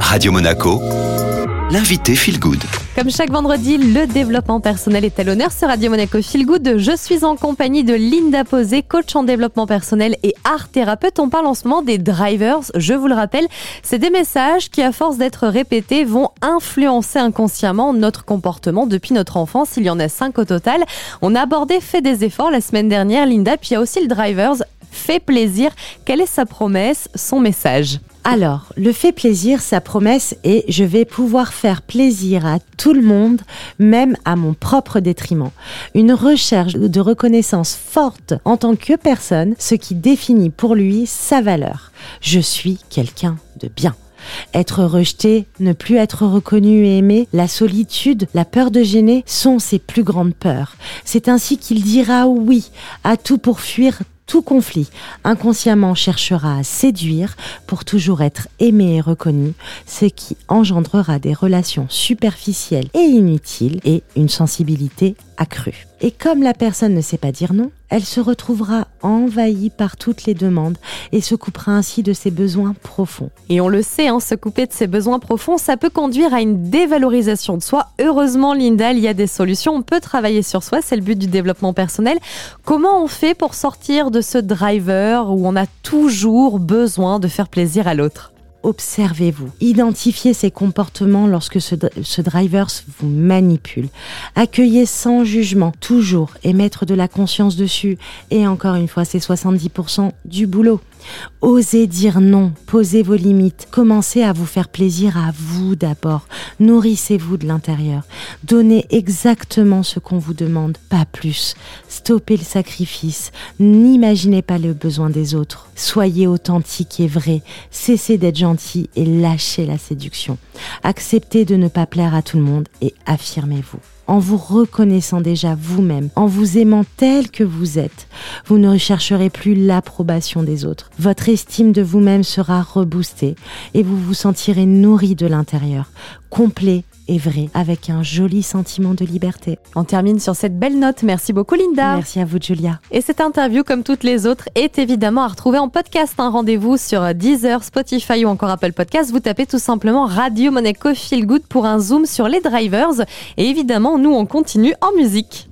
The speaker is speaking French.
Radio Monaco, l'invité Feel Good. Comme chaque vendredi, le développement personnel est à l'honneur sur Radio Monaco Feel Good. Je suis en compagnie de Linda Posé, coach en développement personnel et art thérapeute. On parle en ce moment des drivers. Je vous le rappelle, c'est des messages qui, à force d'être répétés, vont influencer inconsciemment notre comportement depuis notre enfance. Il y en a cinq au total. On a abordé fait des efforts la semaine dernière, Linda. Puis il y a aussi le drivers fait plaisir. Quelle est sa promesse, son message? Alors, le fait plaisir, sa promesse est je vais pouvoir faire plaisir à tout le monde, même à mon propre détriment. Une recherche de reconnaissance forte en tant que personne, ce qui définit pour lui sa valeur. Je suis quelqu'un de bien. Être rejeté, ne plus être reconnu et aimé, la solitude, la peur de gêner sont ses plus grandes peurs. C'est ainsi qu'il dira oui à tout pour fuir tout conflit inconsciemment cherchera à séduire pour toujours être aimé et reconnu, ce qui engendrera des relations superficielles et inutiles et une sensibilité accrue. Et comme la personne ne sait pas dire non, elle se retrouvera envahie par toutes les demandes et se coupera ainsi de ses besoins profonds. Et on le sait, hein, se couper de ses besoins profonds, ça peut conduire à une dévalorisation de soi. Heureusement, Linda, il y a des solutions. On peut travailler sur soi, c'est le but du développement personnel. Comment on fait pour sortir de ce driver où on a toujours besoin de faire plaisir à l'autre? Observez-vous. Identifiez ces comportements lorsque ce, ce driver vous manipule. Accueillez sans jugement, toujours, et mettre de la conscience dessus. Et encore une fois, c'est 70% du boulot. Osez dire non, posez vos limites, commencez à vous faire plaisir à vous d'abord, nourrissez-vous de l'intérieur, donnez exactement ce qu'on vous demande, pas plus, stoppez le sacrifice, n'imaginez pas le besoin des autres, soyez authentique et vrai, cessez d'être gentil et lâchez la séduction, acceptez de ne pas plaire à tout le monde et affirmez-vous en vous reconnaissant déjà vous-même, en vous aimant tel que vous êtes. Vous ne rechercherez plus l'approbation des autres. Votre estime de vous-même sera reboostée et vous vous sentirez nourri de l'intérieur, complet et vrai, avec un joli sentiment de liberté. On termine sur cette belle note. Merci beaucoup, Linda. Merci à vous, Julia. Et cette interview, comme toutes les autres, est évidemment à retrouver en podcast. Un rendez-vous sur Deezer, Spotify ou encore Apple Podcast. Vous tapez tout simplement Radio Monaco Feel Good pour un zoom sur les drivers. Et évidemment, nous, on continue en musique.